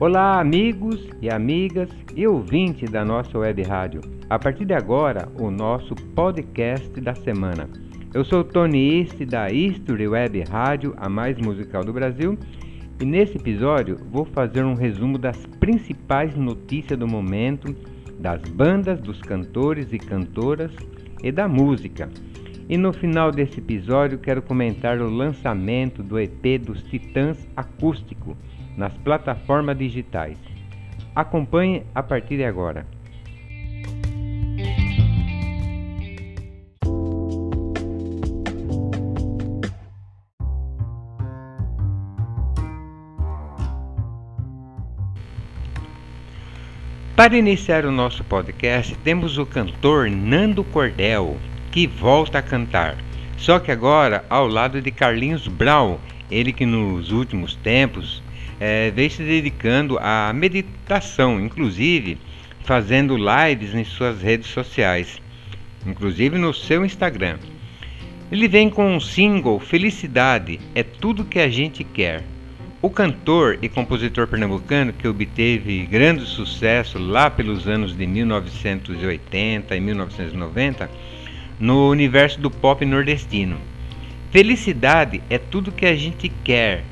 Olá, amigos e amigas e ouvintes da nossa web rádio. A partir de agora, o nosso podcast da semana. Eu sou Tony East da History Web Rádio, a mais musical do Brasil, e nesse episódio vou fazer um resumo das principais notícias do momento, das bandas, dos cantores e cantoras e da música. E no final desse episódio quero comentar o lançamento do EP dos Titãs Acústico nas plataformas digitais. Acompanhe a partir de agora. Para iniciar o nosso podcast, temos o cantor Nando Cordel, que volta a cantar. Só que agora ao lado de Carlinhos Brown, ele que nos últimos tempos é, vem se dedicando à meditação, inclusive fazendo lives em suas redes sociais, inclusive no seu Instagram. Ele vem com um single Felicidade é tudo que a gente quer. O cantor e compositor pernambucano que obteve grande sucesso lá pelos anos de 1980 e 1990 no universo do pop nordestino. Felicidade é tudo que a gente quer,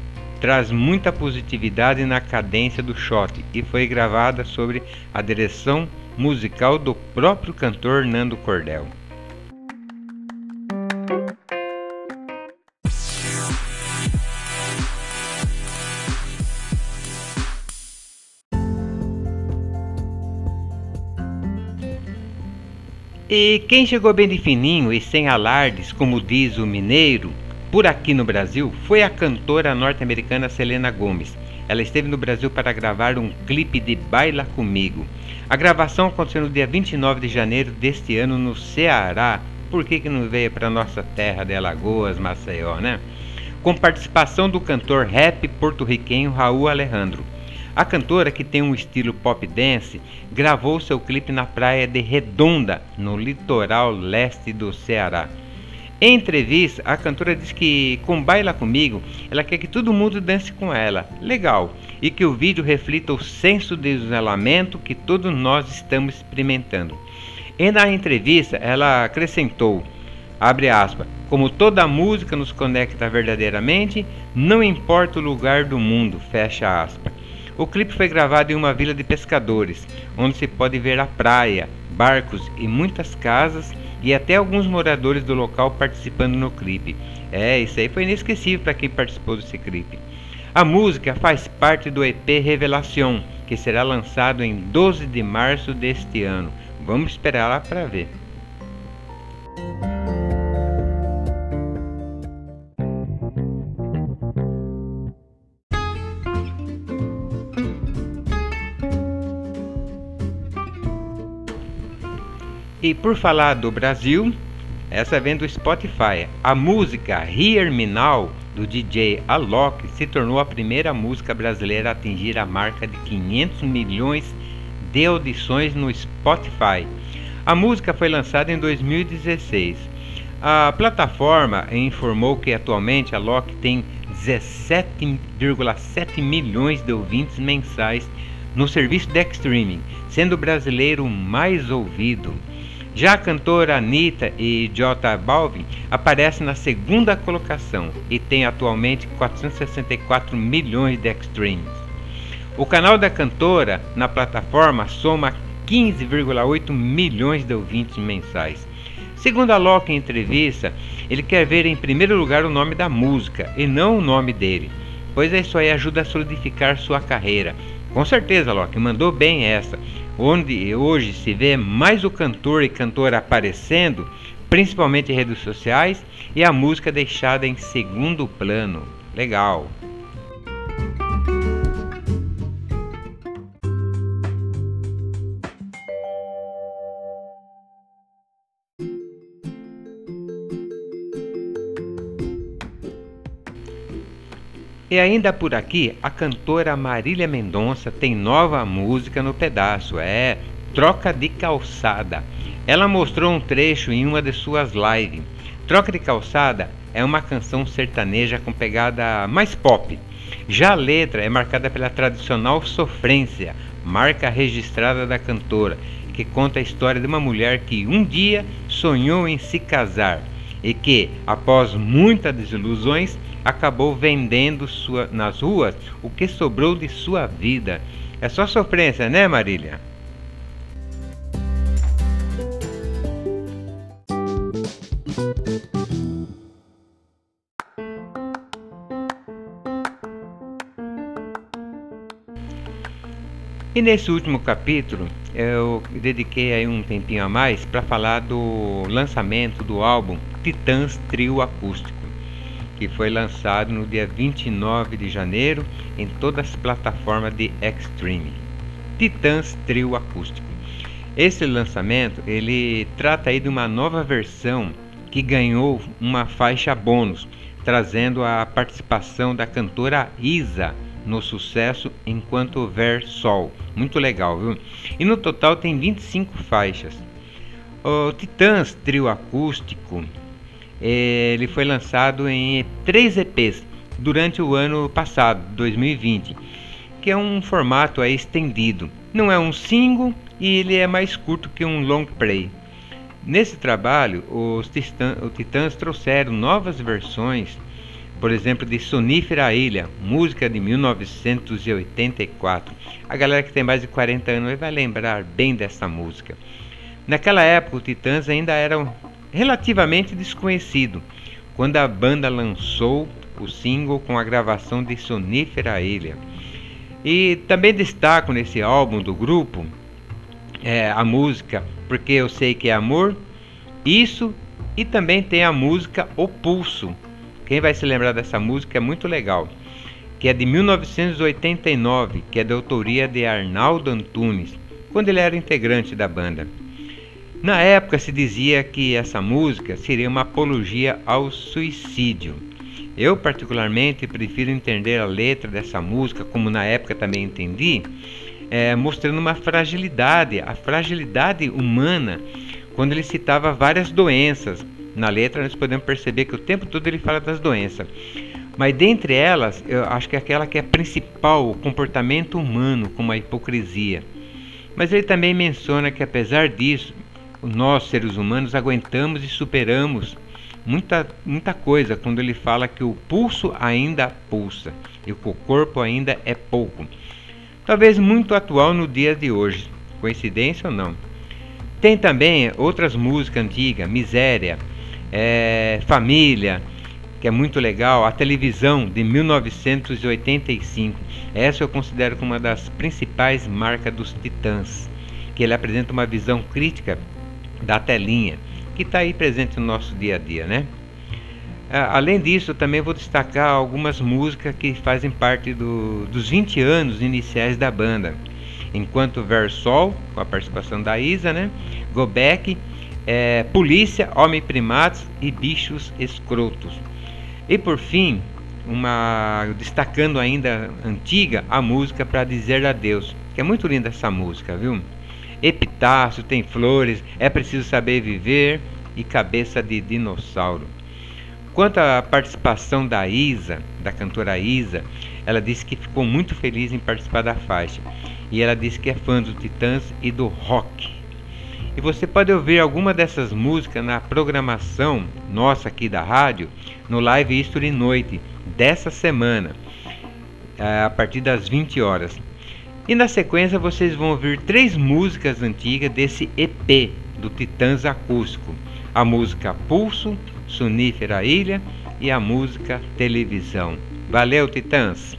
traz muita positividade na cadência do shot e foi gravada sobre a direção musical do próprio cantor Nando Cordel. E quem chegou bem de fininho e sem alardes, como diz o mineiro, por aqui no Brasil foi a cantora norte-americana Selena Gomez. Ela esteve no Brasil para gravar um clipe de Baila Comigo. A gravação aconteceu no dia 29 de janeiro deste ano no Ceará. Por que, que não veio para nossa terra de Alagoas, Maceió, né? Com participação do cantor rap porto-riquenho Raul Alejandro. A cantora, que tem um estilo pop dance, gravou seu clipe na praia de Redonda, no litoral leste do Ceará. Em entrevista, a cantora diz que com Baila Comigo, ela quer que todo mundo dance com ela. Legal. E que o vídeo reflita o senso de isolamento que todos nós estamos experimentando. E na entrevista, ela acrescentou, abre aspas, como toda música nos conecta verdadeiramente, não importa o lugar do mundo, fecha aspas. O clipe foi gravado em uma vila de pescadores, onde se pode ver a praia, barcos e muitas casas e até alguns moradores do local participando no clipe. É, isso aí foi inesquecível para quem participou desse clipe. A música faz parte do EP Revelação, que será lançado em 12 de março deste ano. Vamos esperar lá para ver. Por falar do Brasil, essa vem do Spotify. A música Hear Me Now do DJ Alok se tornou a primeira música brasileira a atingir a marca de 500 milhões de audições no Spotify. A música foi lançada em 2016. A plataforma informou que atualmente a Alok tem 17,7 milhões de ouvintes mensais no serviço de streaming, sendo o brasileiro mais ouvido. Já a cantora Anitta e J Balvin aparecem na segunda colocação e tem atualmente 464 milhões de streams. O canal da cantora na plataforma soma 15,8 milhões de ouvintes mensais. Segundo a Loki em entrevista, ele quer ver em primeiro lugar o nome da música e não o nome dele, pois isso aí ajuda a solidificar sua carreira. Com certeza, Loki, mandou bem essa onde hoje se vê mais o cantor e cantora aparecendo, principalmente em redes sociais, e a música deixada em segundo plano. Legal. E ainda por aqui, a cantora Marília Mendonça tem nova música no pedaço, é Troca de Calçada. Ela mostrou um trecho em uma de suas lives. Troca de Calçada é uma canção sertaneja com pegada mais pop. Já a letra é marcada pela tradicional sofrência, marca registrada da cantora, que conta a história de uma mulher que um dia sonhou em se casar e que, após muitas desilusões, acabou vendendo sua, nas ruas o que sobrou de sua vida. É só sofrência, né, Marília? E nesse último capítulo, eu dediquei aí um tempinho a mais para falar do lançamento do álbum Titãs Trio Acústico, que foi lançado no dia 29 de janeiro em todas as plataformas de Extreme. Titãs Trio Acústico. Esse lançamento, ele trata aí de uma nova versão que ganhou uma faixa bônus, trazendo a participação da cantora Isa no sucesso Enquanto Houver Sol. Muito legal, viu? E no total tem 25 faixas. O Titãs Trio Acústico ele foi lançado em três EPs durante o ano passado, 2020, que é um formato estendido. Não é um single e ele é mais curto que um long play. Nesse trabalho, os Titãs trouxeram novas versões por exemplo, de Sonífera Ilha, música de 1984. A galera que tem mais de 40 anos vai lembrar bem dessa música. Naquela época, o Titãs ainda era relativamente desconhecido, quando a banda lançou o single com a gravação de Sonífera Ilha. E também destaco nesse álbum do grupo é, a música Porque Eu Sei Que é Amor, isso e também tem a música O Pulso, quem vai se lembrar dessa música é muito legal, que é de 1989, que é da autoria de Arnaldo Antunes, quando ele era integrante da banda. Na época se dizia que essa música seria uma apologia ao suicídio. Eu particularmente prefiro entender a letra dessa música, como na época também entendi, é, mostrando uma fragilidade, a fragilidade humana, quando ele citava várias doenças, na letra, nós podemos perceber que o tempo todo ele fala das doenças. Mas dentre elas, eu acho que é aquela que é principal, o comportamento humano, como a hipocrisia. Mas ele também menciona que apesar disso, nós seres humanos aguentamos e superamos muita, muita coisa quando ele fala que o pulso ainda pulsa e que o corpo ainda é pouco. Talvez muito atual no dia de hoje. Coincidência ou não? Tem também outras músicas antigas, Miséria, é, Família, que é muito legal, a televisão de 1985. Essa eu considero como uma das principais marcas dos Titãs, que ele apresenta uma visão crítica da telinha, que está aí presente no nosso dia a dia, né? Além disso, também vou destacar algumas músicas que fazem parte do, dos 20 anos iniciais da banda. Enquanto Versol, com a participação da Isa, né? Gobek é, polícia, homem primatos e bichos escrotos. E por fim, uma destacando ainda antiga a música para dizer adeus, que é muito linda essa música, viu? Epitácio, tem flores, é preciso saber viver e cabeça de dinossauro. Quanto à participação da Isa, da cantora Isa, ela disse que ficou muito feliz em participar da faixa. E ela disse que é fã dos Titãs e do rock. E você pode ouvir alguma dessas músicas na programação nossa aqui da rádio, no Live History Noite dessa semana, eh, a partir das 20 horas. E na sequência vocês vão ouvir três músicas antigas desse EP do Titãs Acústico: a música Pulso, Sonífera Ilha e a música Televisão. Valeu, Titãs!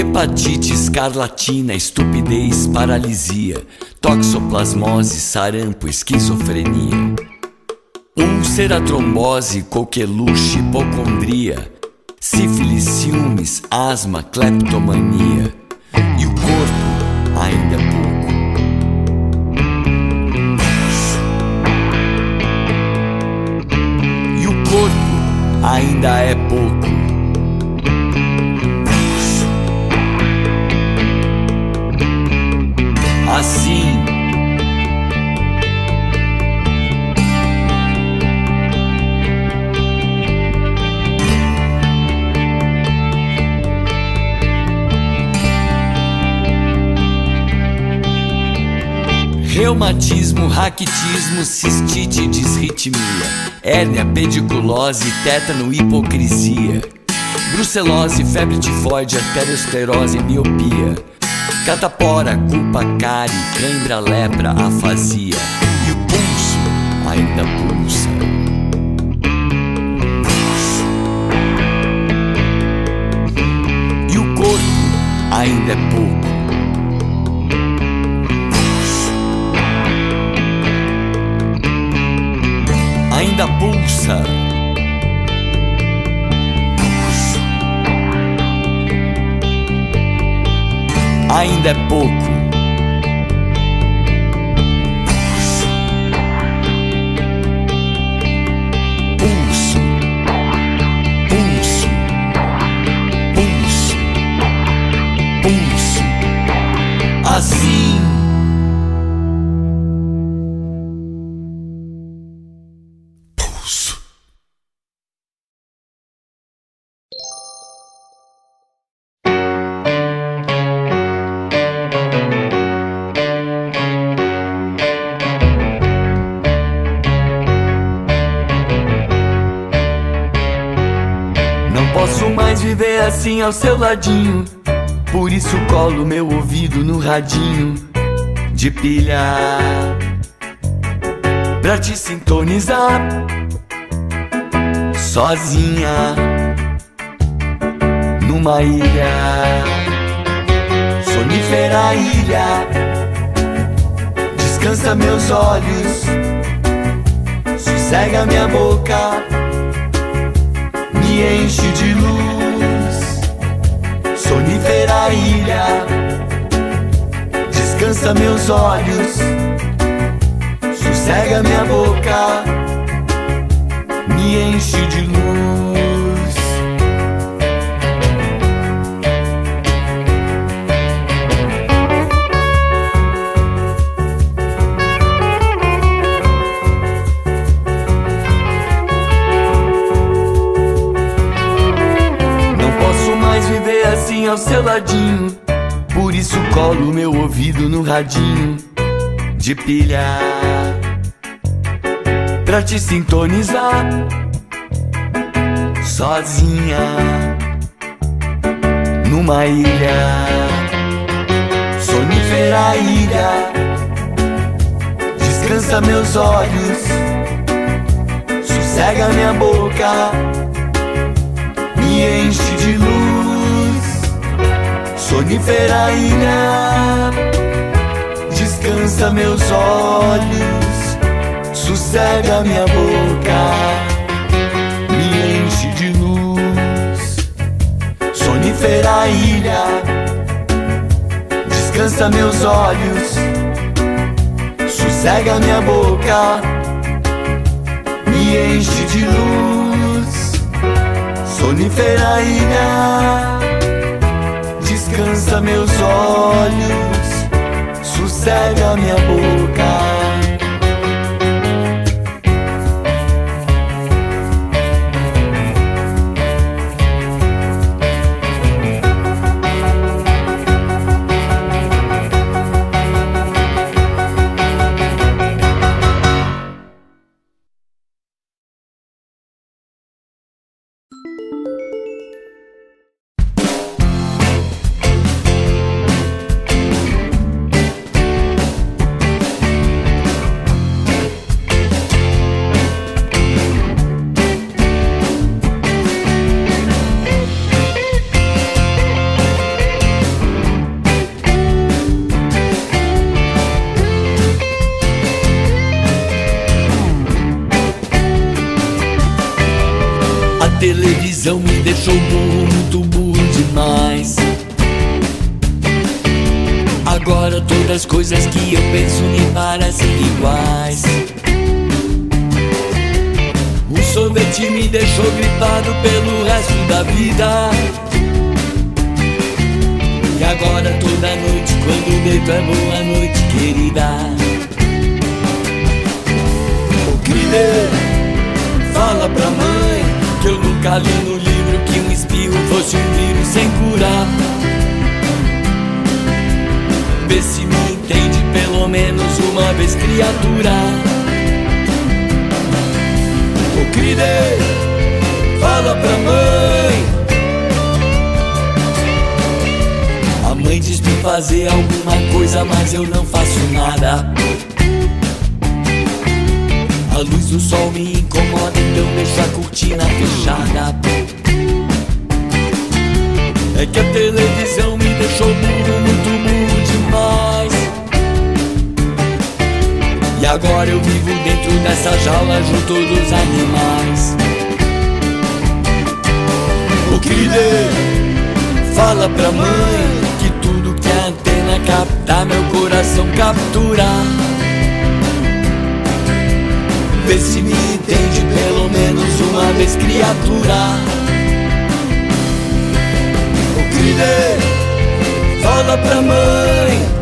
Hepatite, escarlatina, estupidez, paralisia, toxoplasmose, sarampo, esquizofrenia. Úlcera, trombose, coqueluche, hipocondria, sífilis, ciúmes, asma, cleptomania. E o corpo ainda é pouco. E o corpo ainda é pouco. Reumatismo, raquitismo, cistite, disritmia, hérnia, pediculose, tétano, hipocrisia, brucelose, febre tifoide, arteriosclerose, miopia, catapora, culpa, cárie, cãibra, lepra, afasia, e o pulso ainda pulsa. E o corpo ainda é pouco. Ainda é pouco. Assim ao seu ladinho. Por isso colo meu ouvido no radinho de pilha pra te sintonizar sozinha numa ilha, sonífera ilha. Descansa meus olhos, sossega minha boca me enche de luz. Sonífera ilha, descansa meus olhos, sossega minha boca, me enche de luz. Por isso colo meu ouvido no radinho de pilha pra te sintonizar sozinha numa ilha, sonífera ilha. Descansa meus olhos, sossega minha boca me enche de luz. Sonífera ilha, descansa meus olhos, sossega minha boca, me enche de luz. Sonífera ilha, descansa meus olhos, sossega minha boca, me enche de luz. Sonífera ilha, descansa meus olhos, sossega minha boca. Deixou gripado pelo resto da vida. E agora toda noite, quando deito, é boa noite, querida. Querida, fala pra mãe que eu nunca li no livro que um espirro fosse um vírus sem curar. Vê se me entende pelo menos uma vez, criatura. Querida, fala pra mãe. A mãe diz pra fazer alguma coisa, mas eu não faço nada. A luz do sol me incomoda, então deixo a cortina fechada. É que a televisão me deixou burro, muito burro demais. E agora eu vivo dentro dessa jaula junto dos animais. O que dê? Fala pra mãe que tudo que a antena captar, meu coração capturar. Vê se me entende pelo menos uma vez, criatura. O que fala pra mãe.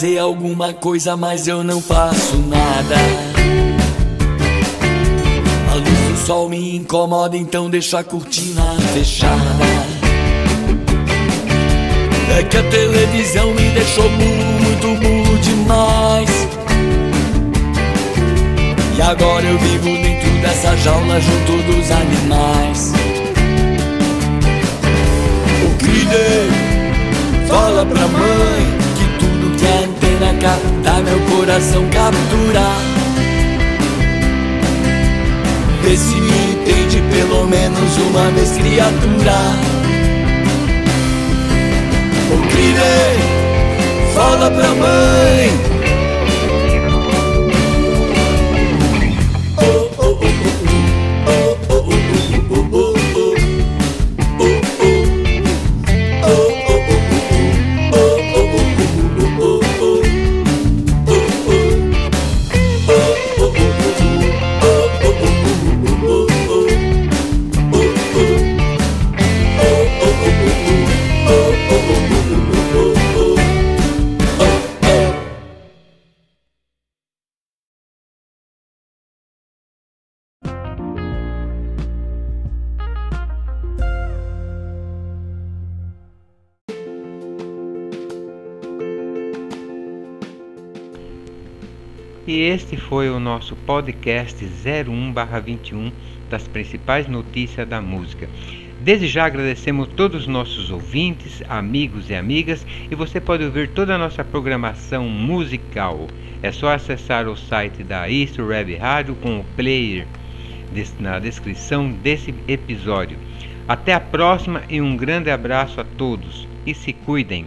Fazer alguma coisa, mas eu não faço nada. A luz do sol me incomoda, então deixo a cortina fechada. É que a televisão me deixou burro, muito burro demais. E agora eu vivo dentro dessa jaula junto dos animais. O dei? Fala pra mãe que a antena captar, meu coração capturar. Vê se me entende pelo menos uma vez, criatura. O dei? Fala pra mãe. E este foi o nosso podcast 01/21 das principais notícias da música. Desde já agradecemos todos os nossos ouvintes, amigos e amigas, e você pode ouvir toda a nossa programação musical. É só acessar o site da East Web Rádio com o player na descrição desse episódio. Até a próxima e um grande abraço a todos e se cuidem.